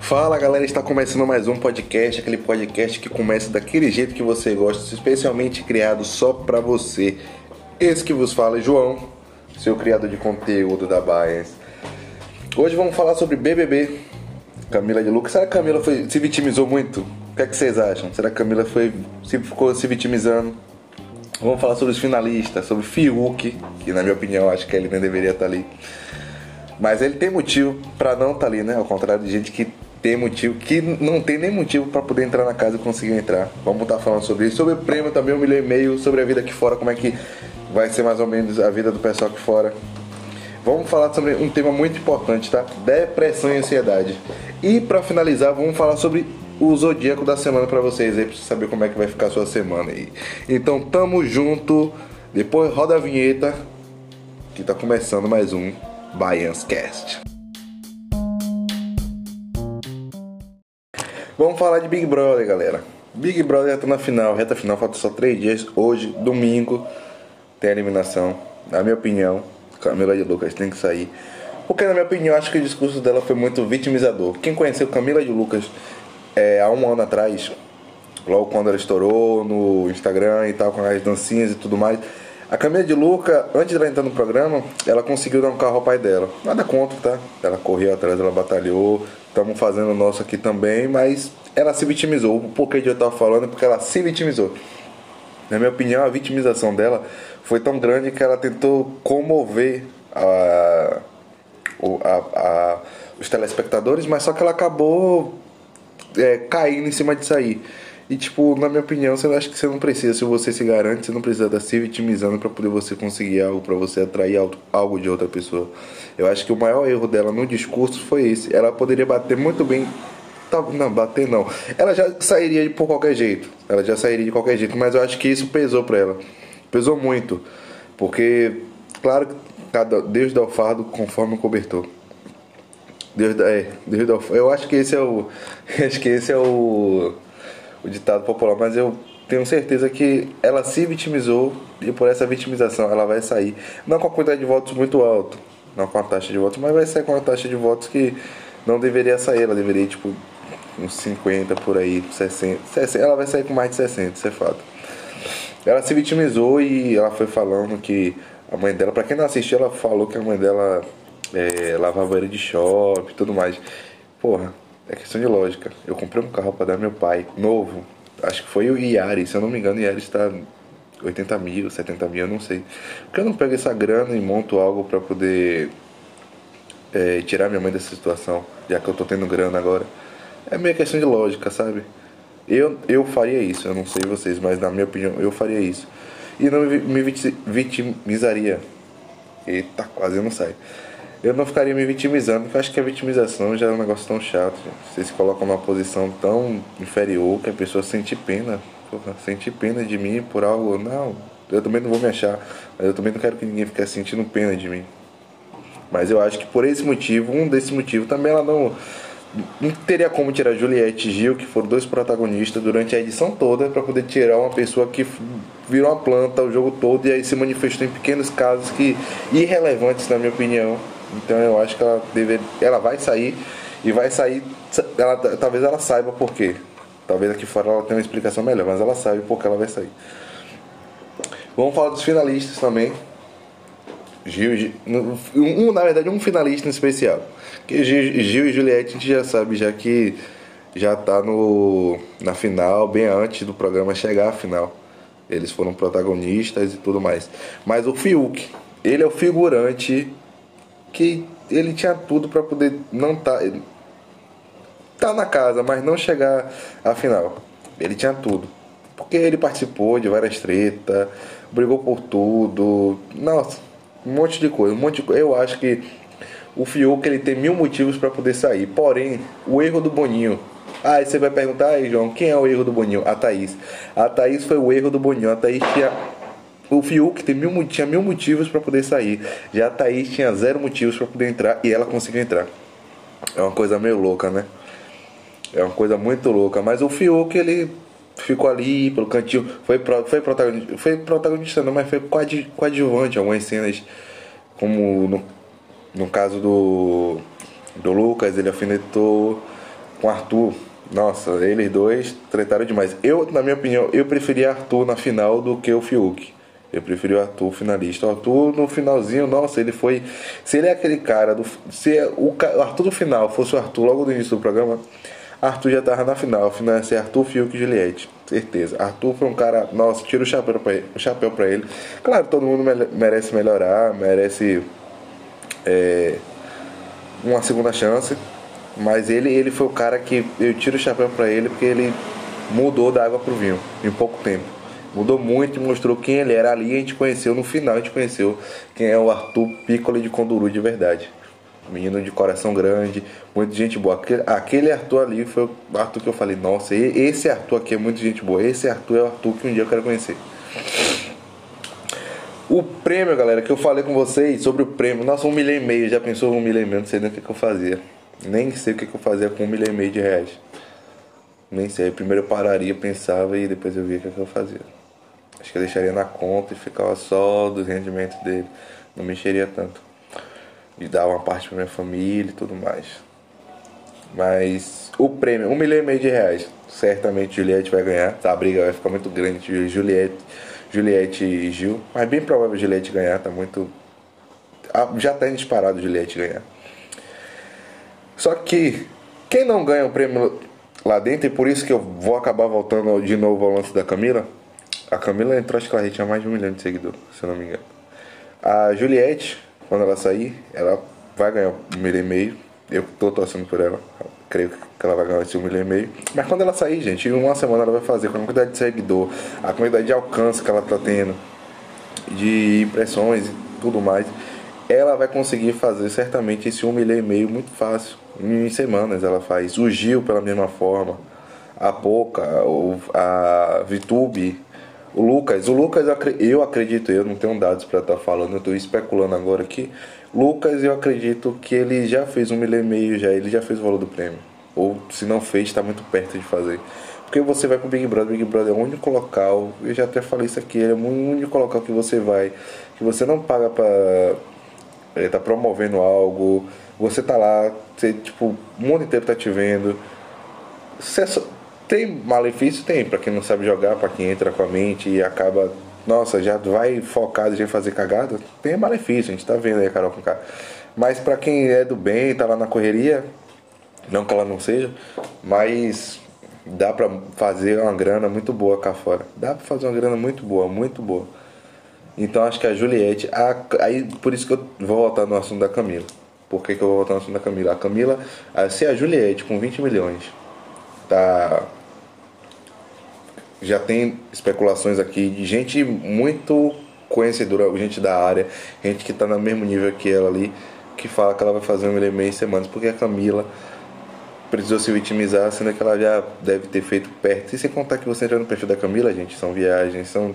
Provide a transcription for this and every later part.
Fala galera, está começando mais um podcast, aquele podcast que começa daquele jeito que você gosta, especialmente criado só pra você. Esse que vos fala é João, seu criador de conteúdo da Bias. Hoje vamos falar sobre BBB. Camila de Lucas. Será que a Camila foi, se vitimizou muito? O que, é que vocês acham? Será que a Camila foi, se, ficou se vitimizando? Vamos falar sobre os finalistas, sobre Fiuk, que na minha opinião acho que ele nem deveria estar ali. Mas ele tem motivo para não estar ali, né? Ao contrário de gente que tem motivo, que não tem nem motivo para poder entrar na casa e conseguir entrar. Vamos estar falando sobre isso, sobre o prêmio também, um milhão e meio, sobre a vida aqui fora, como é que vai ser mais ou menos a vida do pessoal aqui fora. Vamos falar sobre um tema muito importante, tá? Depressão e ansiedade. E para finalizar, vamos falar sobre o zodíaco da semana para vocês aí, pra saber como é que vai ficar a sua semana aí. Então, tamo junto. Depois roda a vinheta, que tá começando mais um Baians Cast. Vamos falar de Big Brother, galera. Big Brother já tá na final, reta final, falta só três dias. Hoje, domingo, tem a eliminação. Na minha opinião, Camila de Lucas tem que sair. Porque, na minha opinião, acho que o discurso dela foi muito vitimizador. Quem conheceu Camila de Lucas é, há um ano atrás, logo quando ela estourou no Instagram e tal, com as dancinhas e tudo mais. A Camila de Luca, antes de ela entrar no programa, ela conseguiu dar um carro ao pai dela. Nada contra, tá? Ela correu atrás, ela batalhou, estamos fazendo o nosso aqui também, mas ela se vitimizou. O porquê de eu estar falando é porque ela se vitimizou. Na minha opinião, a vitimização dela foi tão grande que ela tentou comover a, a, a, os telespectadores, mas só que ela acabou é, caindo em cima de sair. E tipo, na minha opinião, você acha que você não precisa, se você se garante, você não precisa estar se vitimizando para poder você conseguir algo, para você atrair algo de outra pessoa. Eu acho que o maior erro dela no discurso foi esse. Ela poderia bater muito bem não, bater não. Ela já sairia por qualquer jeito. Ela já sairia de qualquer jeito, mas eu acho que isso pesou para ela. Pesou muito. Porque, claro, cada Deus dá o fardo conforme o cobertor. Deus dá, é, Deus. Eu acho que esse é o acho que esse é o o ditado popular, mas eu tenho certeza que ela se vitimizou e por essa vitimização ela vai sair. Não com a quantidade de votos muito alto, não com a taxa de votos, mas vai sair com a taxa de votos que não deveria sair. Ela deveria, tipo, uns 50 por aí, 60, 60. Ela vai sair com mais de 60, isso é fato. Ela se vitimizou e ela foi falando que a mãe dela, para quem não assistiu, ela falou que a mãe dela é, banheiro de shopping tudo mais. Porra, é questão de lógica. Eu comprei um carro para dar meu pai, novo. Acho que foi o Yaris, se eu não me engano, o Yaris está 80 mil, 70 mil, eu não sei. Porque eu não pego essa grana e monto algo para poder é, tirar minha mãe dessa situação, já que eu tô tendo grana agora. É meio questão de lógica, sabe? Eu, eu faria isso, eu não sei vocês, mas na minha opinião, eu faria isso. E não me vitimizaria. Eita, quase não sai eu não ficaria me vitimizando, porque eu acho que a vitimização já é um negócio tão chato. Você se coloca numa posição tão inferior que a pessoa sente pena. Porra, sente pena de mim por algo. Não, eu também não vou me achar. Mas eu também não quero que ninguém fique sentindo pena de mim. Mas eu acho que por esse motivo, um desses motivos, também ela não. Não teria como tirar Juliette e Gil, que foram dois protagonistas durante a edição toda, para poder tirar uma pessoa que virou uma planta o jogo todo e aí se manifestou em pequenos casos que irrelevantes, na minha opinião então eu acho que ela deve, ela vai sair e vai sair. Ela, talvez ela saiba por quê. Talvez aqui fora ela tenha uma explicação melhor, mas ela sabe por que ela vai sair. Vamos falar dos finalistas também. Gil, um, na verdade um finalista em especial. Que Gil, Gil e Juliette a gente já sabe já que já tá no na final, bem antes do programa chegar à final. Eles foram protagonistas e tudo mais. Mas o Fiuk, ele é o figurante que ele tinha tudo para poder não tá tá na casa, mas não chegar à final. Ele tinha tudo. Porque ele participou de várias tretas, brigou por tudo. Nossa, um monte de coisa, um monte de coisa. Eu acho que o Fiuk ele tem mil motivos para poder sair. Porém, o erro do Boninho. Aí você vai perguntar, aí João, quem é o erro do Boninho? A Thaís. A Thaís foi o erro do Boninho. A Thaís tinha o Fiuk tem mil, tinha mil motivos para poder sair. Já a Thaís tinha zero motivos para poder entrar e ela conseguiu entrar. É uma coisa meio louca, né? É uma coisa muito louca. Mas o Fiuk, ele ficou ali pelo cantinho. Foi, foi, protagonista, foi protagonista, não, mas foi coadjuvante algumas cenas. Como no, no caso do, do Lucas, ele alfinetou com o Arthur. Nossa, eles dois trataram demais. Eu, na minha opinião, eu preferia Arthur na final do que o Fiuk. Eu preferi o Arthur finalista. O Arthur no finalzinho, nossa, ele foi. Se ele é aquele cara do. Se é o, o Arthur do final fosse o Arthur logo no início do programa, Arthur já tava na final. A final ia ser Arthur, Fiuk e Juliette. Certeza. Arthur foi um cara. Nossa, tira o chapéu pra ele. O chapéu pra ele. Claro, todo mundo merece melhorar, merece. É, uma segunda chance. Mas ele, ele foi o cara que eu tiro o chapéu pra ele porque ele mudou da água pro vinho em pouco tempo. Mudou muito e mostrou quem ele era ali. A gente conheceu no final, a gente conheceu quem é o Arthur Piccoli de Conduru de verdade. Menino de coração grande, muita gente boa. Aquele, Arthur ali foi o Arthur que eu falei: Nossa, esse Arthur aqui é muito gente boa. Esse Arthur é o Arthur que um dia eu quero conhecer. O prêmio, galera, que eu falei com vocês sobre o prêmio. Nossa, um milhão e meio. Já pensou um milhão e meio? Não sei nem o que, que eu fazia. Nem sei o que, que eu fazia com um milhão e meio de reais. Nem sei. Primeiro eu pararia, pensava e depois eu via o que, que eu fazia. Acho que eu deixaria na conta e ficava só dos rendimentos dele. Não mexeria tanto. E dar uma parte pra minha família e tudo mais. Mas o prêmio, um milhão e meio de reais. Certamente Juliette vai ganhar. A briga vai ficar muito grande Juliette, Juliette e Gil. Mas bem provável Juliette ganhar, tá muito. Ah, já tá disparado Juliette ganhar. Só que quem não ganha o prêmio lá dentro, e por isso que eu vou acabar voltando de novo ao lance da Camila. A Camila entrou, acho que ela tinha mais de um milhão de seguidores, se eu não me engano. A Juliette, quando ela sair, ela vai ganhar um milhão e meio. Eu tô torcendo por ela. Creio que ela vai ganhar esse um milhão e meio. Mas quando ela sair, gente, em uma semana ela vai fazer com a quantidade de seguidor, a quantidade de alcance que ela tá tendo, de impressões e tudo mais, ela vai conseguir fazer certamente esse um milhão e meio muito fácil. Em semanas ela faz. O Gil pela mesma forma. A Poca, a Vitube, o Lucas, o Lucas, eu acredito, eu não tenho dados para estar tá falando, eu estou especulando agora aqui. Lucas, eu acredito que ele já fez um milhão e meio já, ele já fez o valor do prêmio. Ou se não fez, está muito perto de fazer. Porque você vai pro Big Brother, Big Brother é o único local, eu já até falei isso aqui, é o único local que você vai, que você não paga para ele tá promovendo algo, você tá lá, você, tipo, o mundo inteiro tá te vendo. Você só, tem malefício? Tem, para quem não sabe jogar, para quem entra com a mente e acaba, nossa, já vai focado em fazer cagada, tem malefício, a gente tá vendo aí a Carol com K. Mas para quem é do bem, tá lá na correria, não que ela não seja, mas dá pra fazer uma grana muito boa cá fora. Dá pra fazer uma grana muito boa, muito boa. Então acho que a Juliette, a, aí por isso que eu vou voltar no assunto da Camila. Por que, que eu vou voltar no assunto da Camila? A Camila, se a Juliette com 20 milhões tá já tem especulações aqui de gente muito conhecedora, gente da área, gente que está no mesmo nível que ela ali, que fala que ela vai fazer um milhão em semanas, porque a Camila precisou se vitimizar, sendo que ela já deve ter feito perto. E sem contar que você entra no perfil da Camila, gente, são viagens, são.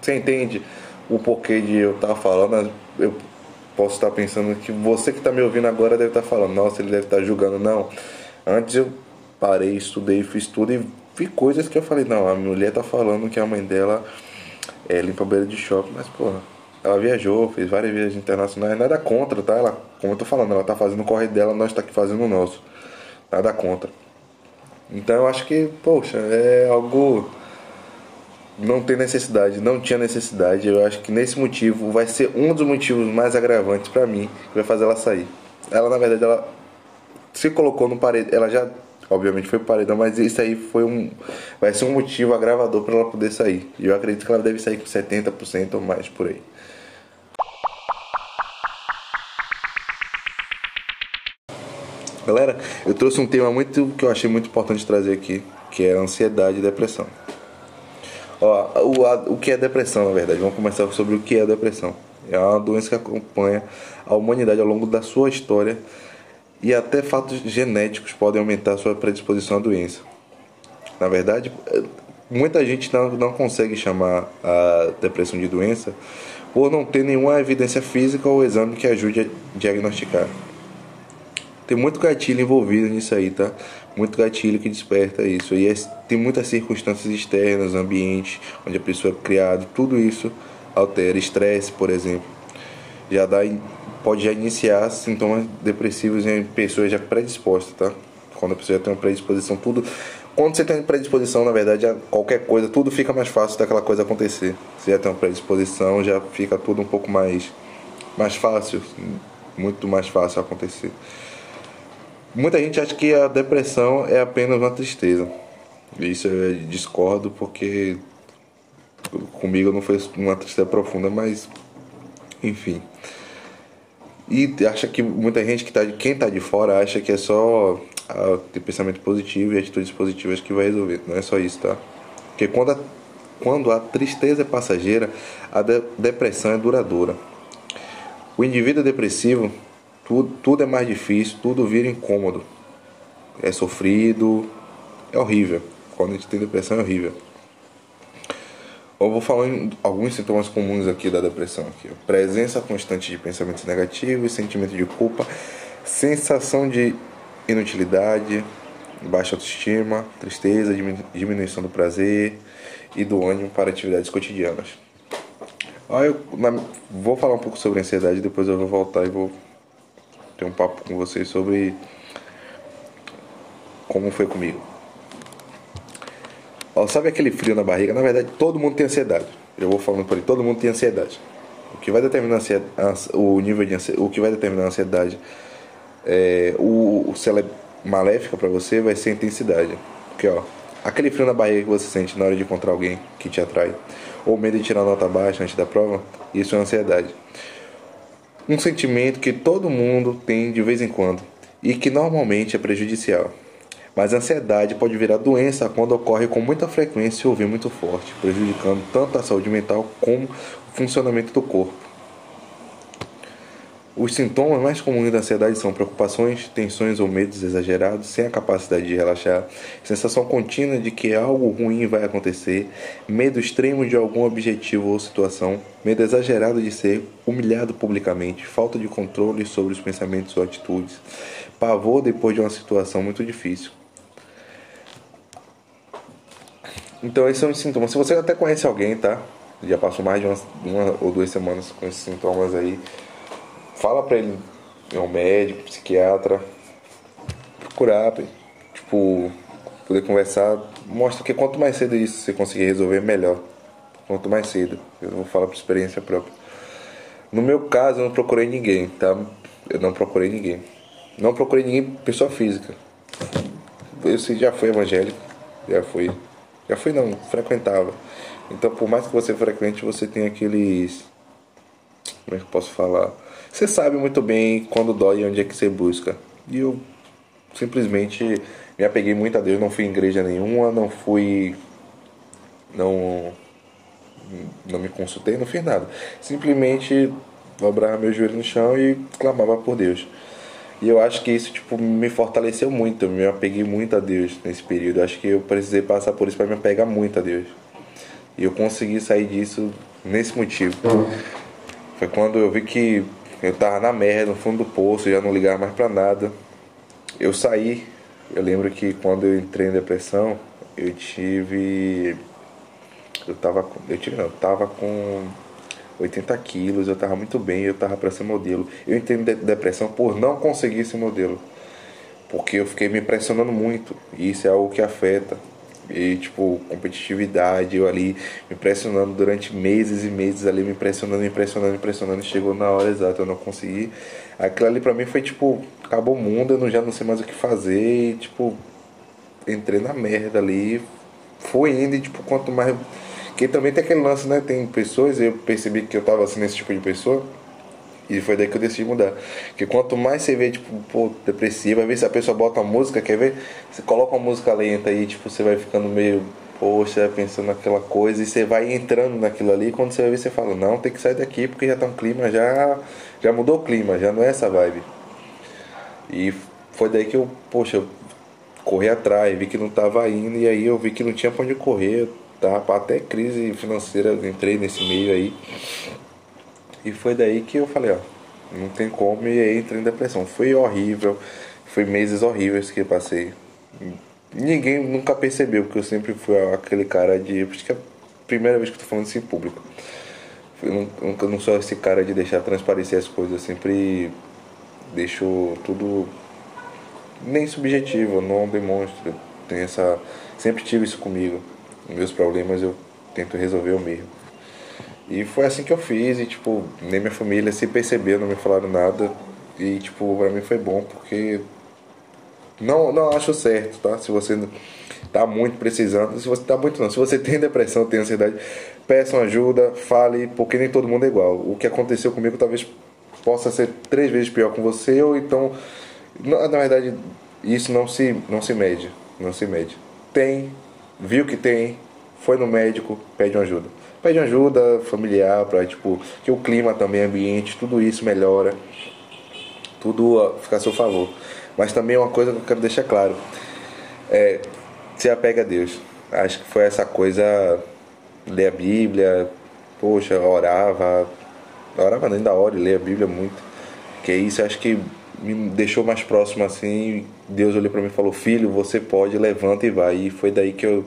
Você entende o porquê de eu estar tá falando? Eu posso estar pensando que você que está me ouvindo agora deve estar tá falando, nossa, ele deve estar tá julgando. Não. Antes eu parei, estudei, fiz tudo e vi coisas que eu falei, não, a mulher tá falando que a mãe dela é, limpa beira de shopping, mas porra, ela viajou, fez várias viagens internacionais, nada contra, tá? Ela, como eu tô falando, ela tá fazendo o corre dela, nós tá aqui fazendo o nosso. Nada contra. Então eu acho que, poxa, é algo. Não tem necessidade, não tinha necessidade. Eu acho que nesse motivo vai ser um dos motivos mais agravantes para mim que vai fazer ela sair. Ela, na verdade, ela se colocou no parede, ela já obviamente foi paredão, mas isso aí foi um vai ser um motivo agravador para ela poder sair. E eu acredito que ela deve sair com 70% ou mais por aí. Galera, eu trouxe um tema muito que eu achei muito importante trazer aqui, que é ansiedade e depressão. Ó, o, a, o que é depressão, na verdade? Vamos começar sobre o que é depressão. É uma doença que acompanha a humanidade ao longo da sua história e até fatos genéticos podem aumentar sua predisposição à doença. Na verdade, muita gente não, não consegue chamar a depressão de doença por não ter nenhuma evidência física ou exame que ajude a diagnosticar. Tem muito gatilho envolvido nisso aí, tá? Muito gatilho que desperta isso. E é, tem muitas circunstâncias externas, ambiente onde a pessoa é criada, tudo isso altera. Estresse, por exemplo. já dá, pode já iniciar sintomas depressivos em pessoas já predispostas, tá? Quando a pessoa já tem uma predisposição, tudo. Quando você tem predisposição, na verdade, qualquer coisa, tudo fica mais fácil daquela coisa acontecer. Você já tem uma predisposição, já fica tudo um pouco mais, mais fácil, muito mais fácil acontecer. Muita gente acha que a depressão é apenas uma tristeza. Isso eu discordo porque comigo não foi uma tristeza profunda, mas enfim. E acha que muita gente que tá de quem está de fora acha que é só ter pensamento positivo e atitudes positivas que vai resolver. Não é só isso, tá? Porque quando a, quando a tristeza é passageira, a de, depressão é duradoura. O indivíduo depressivo, tudo, tudo é mais difícil, tudo vira incômodo. É sofrido, é horrível. Quando a gente tem depressão é horrível. Eu vou falar em alguns sintomas comuns aqui da depressão. Aqui. Presença constante de pensamentos negativos, sentimento de culpa, sensação de inutilidade, baixa autoestima, tristeza, diminuição do prazer e do ânimo para atividades cotidianas. eu vou falar um pouco sobre ansiedade, depois eu vou voltar e vou ter um papo com vocês sobre como foi comigo. Ó, sabe aquele frio na barriga? Na verdade, todo mundo tem ansiedade. Eu vou falando por aí, todo mundo tem ansiedade. O que vai determinar o nível de ansiedade, o que vai determinar a ansiedade é, o, se ela é maléfica para você, vai ser a intensidade. Porque, ó, aquele frio na barriga que você sente na hora de encontrar alguém que te atrai, ou medo de tirar nota baixa antes da prova, isso é ansiedade. Um sentimento que todo mundo tem de vez em quando e que normalmente é prejudicial. Mas a ansiedade pode virar doença quando ocorre com muita frequência e ouvir muito forte, prejudicando tanto a saúde mental como o funcionamento do corpo. Os sintomas mais comuns da ansiedade são preocupações, tensões ou medos exagerados, sem a capacidade de relaxar, sensação contínua de que algo ruim vai acontecer, medo extremo de algum objetivo ou situação, medo exagerado de ser humilhado publicamente, falta de controle sobre os pensamentos ou atitudes, pavor depois de uma situação muito difícil. Então esses são os sintomas. Se você até conhece alguém, tá? Já passou mais de uma, uma ou duas semanas com esses sintomas aí fala pra ele, é um médico, psiquiatra, procurar, tipo, poder conversar, mostra que quanto mais cedo isso você conseguir resolver, melhor. Quanto mais cedo. Eu vou falar por experiência própria. No meu caso, eu não procurei ninguém, tá? Eu não procurei ninguém. Não procurei ninguém, pessoa física. Eu já fui evangélico, já fui. Já fui não, frequentava. Então, por mais que você frequente, você tem aqueles. Como é que eu posso falar? Você sabe muito bem quando dói e onde é que você busca. E eu simplesmente me apeguei muito a Deus, não fui em igreja nenhuma, não fui. Não. Não me consultei, não fiz nada. Simplesmente dobrava meu joelho no chão e clamava por Deus. E eu acho que isso tipo me fortaleceu muito, eu me apeguei muito a Deus nesse período. Eu acho que eu precisei passar por isso para me apegar muito a Deus. E eu consegui sair disso nesse motivo. Foi quando eu vi que eu tava na merda, no fundo do poço, já não ligava mais para nada. Eu saí, eu lembro que quando eu entrei em depressão, eu tive. Eu tava. Eu tive não, eu tava com 80 quilos, eu tava muito bem, eu tava para ser modelo. Eu entrei em depressão por não conseguir ser modelo. Porque eu fiquei me pressionando muito. E isso é algo que afeta. E, tipo, competitividade, eu ali me pressionando durante meses e meses ali, me pressionando, me pressionando, me pressionando. Chegou na hora exata, eu não consegui. Aquilo ali pra mim foi tipo, acabou o mundo, eu não, já não sei mais o que fazer. E, tipo, entrei na merda ali. Foi indo e, tipo, quanto mais. Que também tem aquele lance, né? Tem pessoas, eu percebi que eu tava assim nesse tipo de pessoa e foi daí que eu decidi mudar. Porque quanto mais você vê, tipo, pô, depressiva, às vezes a pessoa bota uma música, quer ver? Você coloca uma música lenta aí, tipo, você vai ficando meio, poxa, pensando naquela coisa, e você vai entrando naquilo ali, quando você vai ver, você fala, não, tem que sair daqui, porque já tá um clima, já, já mudou o clima, já não é essa vibe. E foi daí que eu, poxa, eu corri atrás, vi que não tava indo, e aí eu vi que não tinha pra onde correr, tava até crise financeira, eu entrei nesse meio aí. E foi daí que eu falei, ó, não tem como e aí entrei em depressão. Foi horrível, foi meses horríveis que eu passei. Ninguém nunca percebeu que eu sempre fui aquele cara de. Acho que é a primeira vez que eu tô falando isso em público. Eu não, eu não sou esse cara de deixar transparecer as coisas, eu sempre deixo tudo nem subjetivo, não demonstro. Tenho essa, sempre tive isso comigo. Meus problemas eu tento resolver eu mesmo. E foi assim que eu fiz e tipo, nem minha família se percebeu, não me falaram nada. E tipo, pra mim foi bom porque não, não acho certo, tá? Se você tá muito precisando, se você tá muito não, se você tem depressão, tem ansiedade, peçam ajuda, fale, porque nem todo mundo é igual. O que aconteceu comigo talvez possa ser três vezes pior com você, ou então, na, na verdade, isso não se, não se mede, não se mede. Tem, viu que tem, foi no médico, pede ajuda. Pede ajuda familiar para tipo que o clima também, ambiente, tudo isso melhora. Tudo fica a seu favor. Mas também uma coisa que eu quero deixar claro. É, se apega a Deus. Acho que foi essa coisa, ler a Bíblia, poxa, orava, orava ainda hora e ler a Bíblia muito. Que isso acho que me deixou mais próximo assim. Deus olhou para mim e falou: Filho, você pode, levanta e vai. E foi daí que eu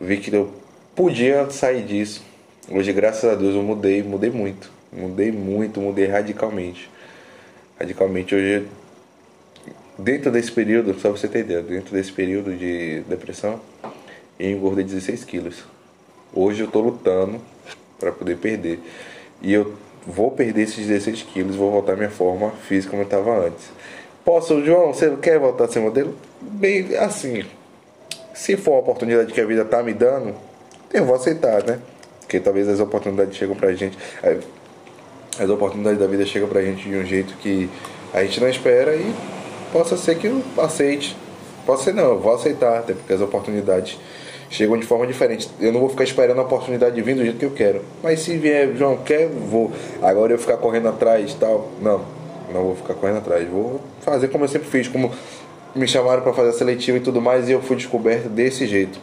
vi que eu podia sair disso. Hoje, graças a Deus, eu mudei, mudei muito. Mudei muito, mudei radicalmente. Radicalmente. Hoje Dentro desse período, só você ter ideia, dentro desse período de depressão, eu engordei 16 quilos. Hoje eu estou lutando para poder perder. E eu vou perder esses 16 quilos, vou voltar à minha forma física como eu estava antes. Posso, João, você quer voltar a ser modelo? Bem, assim, se for uma oportunidade que a vida tá me dando, eu vou aceitar, né? Porque talvez as oportunidades chegam pra gente. As oportunidades da vida chegam pra gente de um jeito que a gente não espera e possa ser que eu aceite. Pode ser não, eu vou aceitar, até porque as oportunidades chegam de forma diferente. Eu não vou ficar esperando a oportunidade vir do jeito que eu quero. Mas se vier, João, quer, vou. Agora eu ficar correndo atrás tal. Não, não vou ficar correndo atrás. Vou fazer como eu sempre fiz, como me chamaram para fazer a seletiva e tudo mais, e eu fui descoberto desse jeito.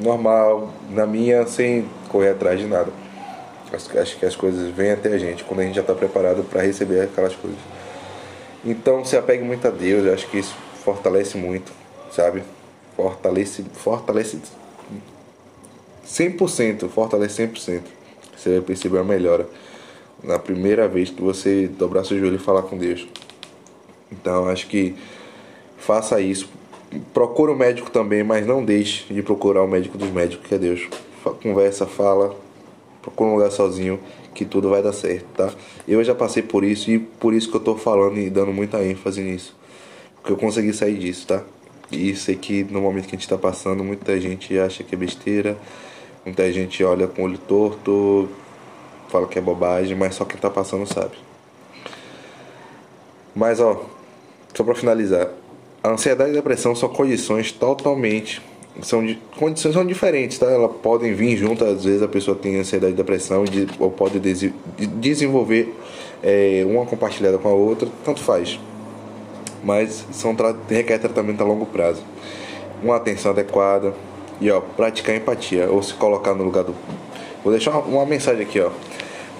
Normal, na minha, sem correr atrás de nada. Acho que as coisas vêm até a gente quando a gente já está preparado para receber aquelas coisas. Então se apegue muito a Deus, eu acho que isso fortalece muito, sabe? Fortalece, fortalece 100%, fortalece 100%. Você vai perceber a melhora na primeira vez que você dobrar seu joelho e falar com Deus. Então acho que faça isso. Procure o um médico também, mas não deixe de procurar o médico dos médicos, que é Deus. Conversa, fala, procura um lugar sozinho que tudo vai dar certo, tá? Eu já passei por isso e por isso que eu tô falando e dando muita ênfase nisso. Porque eu consegui sair disso, tá? E sei que no momento que a gente tá passando, muita gente acha que é besteira, muita gente olha com o olho torto, fala que é bobagem, mas só quem tá passando sabe. Mas ó, só para finalizar, a ansiedade e a depressão são condições totalmente são condições são diferentes, tá? Elas podem vir juntas, às vezes a pessoa tem ansiedade e depressão de, ou pode des, desenvolver é, uma compartilhada com a outra, tanto faz. Mas são requer tratamento a longo prazo. Uma atenção adequada e ó, praticar empatia ou se colocar no lugar do. Vou deixar uma, uma mensagem aqui, ó.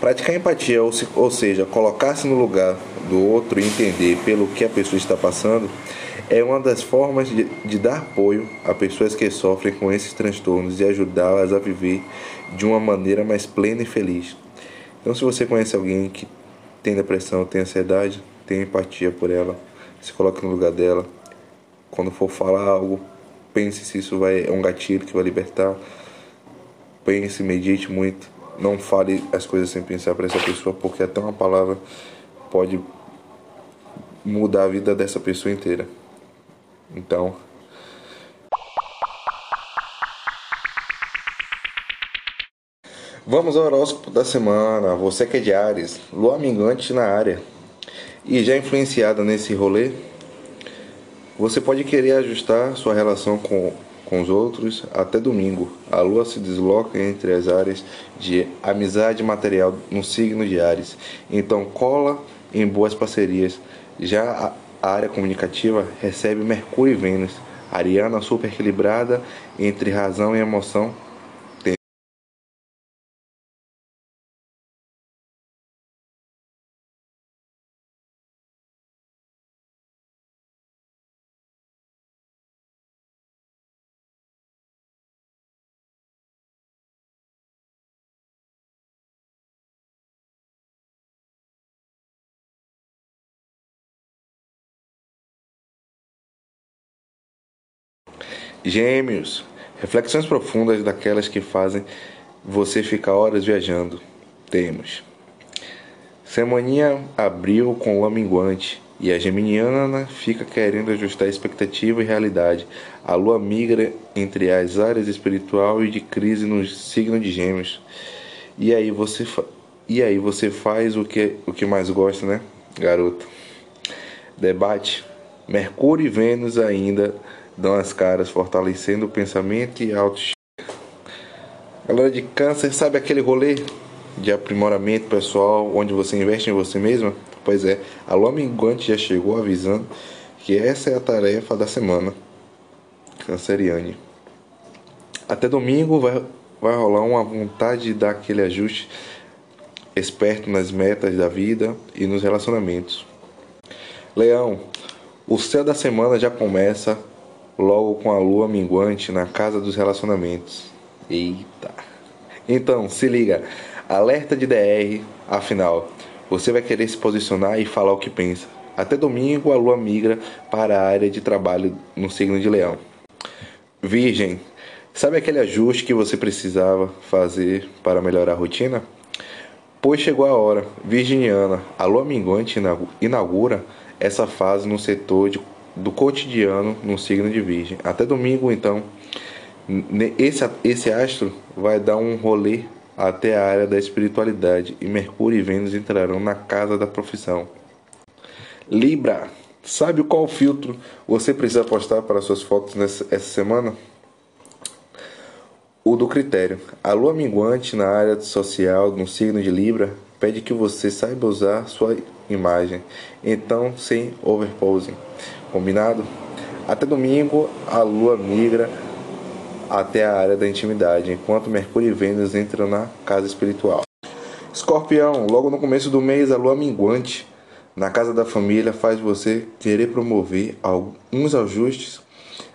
Praticar empatia, ou, se, ou seja, colocar-se no lugar do outro e entender pelo que a pessoa está passando é uma das formas de, de dar apoio a pessoas que sofrem com esses transtornos e ajudá-las a viver de uma maneira mais plena e feliz. Então, se você conhece alguém que tem depressão, tem ansiedade, tenha empatia por ela, se coloque no lugar dela. Quando for falar algo, pense se isso vai, é um gatilho que vai libertar. Pense, medite muito. Não fale as coisas sem pensar para essa pessoa, porque até uma palavra pode mudar a vida dessa pessoa inteira. Então. Vamos ao horóscopo da semana. Você que é de Ares, lua mingante na área e já influenciada nesse rolê, você pode querer ajustar sua relação com, com os outros até domingo. A lua se desloca entre as áreas de amizade material no signo de Ares. Então cola em boas parcerias. Já a área comunicativa recebe Mercúrio e Vênus. Ariana super equilibrada entre razão e emoção Gêmeos, reflexões profundas daquelas que fazem você ficar horas viajando. Temos. Semaninha abriu com lua minguante e a geminiana fica querendo ajustar expectativa e realidade. A lua migra entre as áreas espiritual e de crise no signo de Gêmeos. E aí você e aí você faz o que o que mais gosta, né, garoto? Debate. Mercúrio e Vênus ainda dão as caras, fortalecendo o pensamento e a autoestima. Galera de câncer, sabe aquele rolê de aprimoramento pessoal onde você investe em você mesma? Pois é, a lua minguante já chegou avisando que essa é a tarefa da semana. Canceriane. Até domingo vai, vai rolar uma vontade de dar aquele ajuste esperto nas metas da vida e nos relacionamentos. Leão, o céu da semana já começa logo com a lua minguante na casa dos relacionamentos. Eita! Então, se liga, alerta de DR, afinal, você vai querer se posicionar e falar o que pensa. Até domingo a lua migra para a área de trabalho no signo de Leão. Virgem, sabe aquele ajuste que você precisava fazer para melhorar a rotina? Pois chegou a hora. Virginiana, a lua minguante inaugura essa fase no setor de, do cotidiano no signo de Virgem. Até domingo, então, esse, esse astro vai dar um rolê até a área da espiritualidade e Mercúrio e Vênus entrarão na casa da profissão. Libra, sabe qual filtro você precisa postar para suas fotos nessa essa semana? O do critério. A lua minguante na área social no signo de Libra pede que você saiba usar sua imagem, então sem overposing. Combinado? Até domingo, a lua migra até a área da intimidade, enquanto Mercúrio e Vênus entram na casa espiritual. Escorpião, logo no começo do mês, a lua minguante na casa da família faz você querer promover alguns ajustes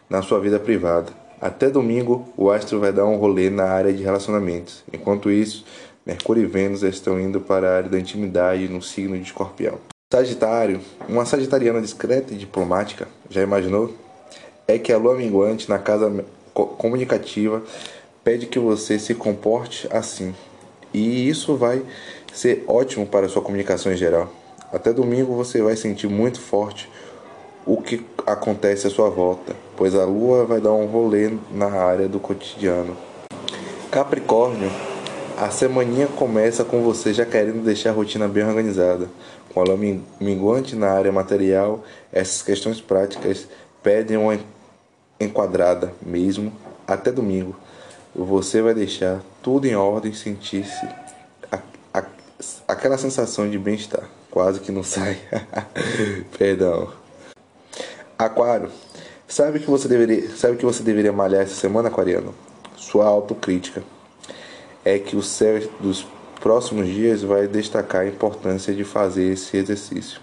na sua vida privada. Até domingo, o astro vai dar um rolê na área de relacionamentos. Enquanto isso, Mercúrio e Vênus estão indo para a área da intimidade no signo de Escorpião. Sagitário, uma sagitariana discreta e diplomática, já imaginou? É que a lua minguante na casa comunicativa pede que você se comporte assim. E isso vai ser ótimo para sua comunicação em geral. Até domingo você vai sentir muito forte o que acontece à sua volta, pois a lua vai dar um rolê na área do cotidiano. Capricórnio, a semaninha começa com você já querendo deixar a rotina bem organizada. Com a minguante na área material, essas questões práticas pedem uma enquadrada mesmo até domingo. Você vai deixar tudo em ordem, sentir-se aquela sensação de bem-estar. Quase que não sai. Perdão. Aquário, sabe que você deveria, sabe que você deveria malhar essa semana, aquariano? Sua autocrítica é que o céu dos próximos dias vai destacar a importância de fazer esse exercício.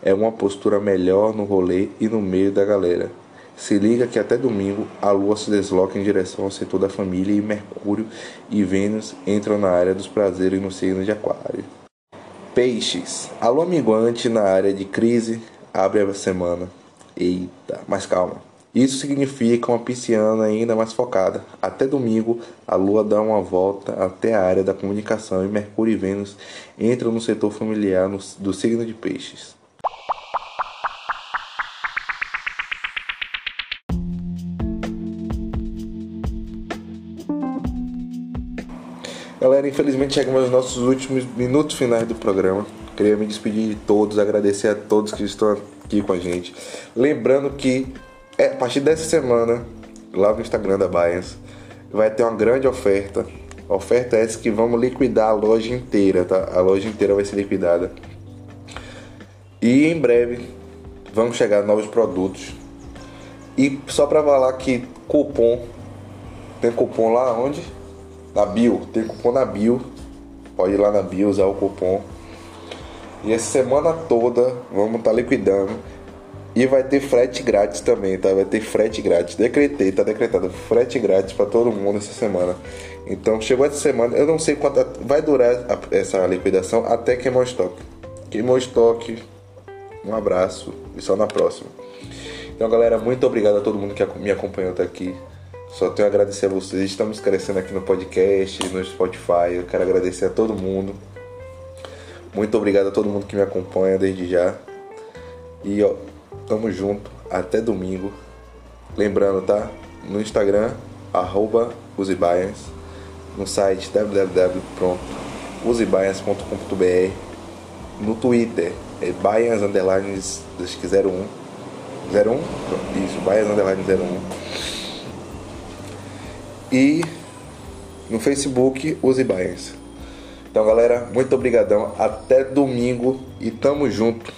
É uma postura melhor no rolê e no meio da galera. Se liga que até domingo a Lua se desloca em direção ao setor da família e Mercúrio e Vênus entram na área dos prazeres no signo de Aquário. Peixes. A Lua minguante na área de crise abre a semana. Eita, mas calma. Isso significa uma pisciana ainda mais focada. Até domingo, a Lua dá uma volta até a área da comunicação e Mercúrio e Vênus entram no setor familiar do signo de Peixes. Galera, infelizmente chegamos aos nossos últimos minutos finais do programa. Queria me despedir de todos, agradecer a todos que estão aqui com a gente. Lembrando que é, a partir dessa semana, lá no Instagram da Bias, vai ter uma grande oferta. A oferta é essa que vamos liquidar a loja inteira, tá? A loja inteira vai ser liquidada. E em breve vamos chegar novos produtos. E só para falar que cupom tem cupom lá onde? na bio, tem cupom na bio. Pode ir lá na bio usar o cupom. E essa semana toda vamos estar tá liquidando. E vai ter frete grátis também, tá? Vai ter frete grátis. Decretei, tá decretado frete grátis para todo mundo essa semana. Então chegou essa semana, eu não sei quanto vai durar essa liquidação até queimar o estoque. Queimou o estoque. Um abraço e só na próxima. Então, galera, muito obrigado a todo mundo que me acompanhou até aqui. Só tenho a agradecer a vocês. Estamos crescendo aqui no podcast, no Spotify. Eu quero agradecer a todo mundo. Muito obrigado a todo mundo que me acompanha desde já. E ó, tamo junto. Até domingo. Lembrando, tá? No Instagram, arroba No site www.usebaians.com.br No Twitter é Baians Underlines, acho que 01. 01? Isso, Baians Underline 01. E no Facebook, Use. Então, galera, muito obrigadão. Até domingo e tamo junto.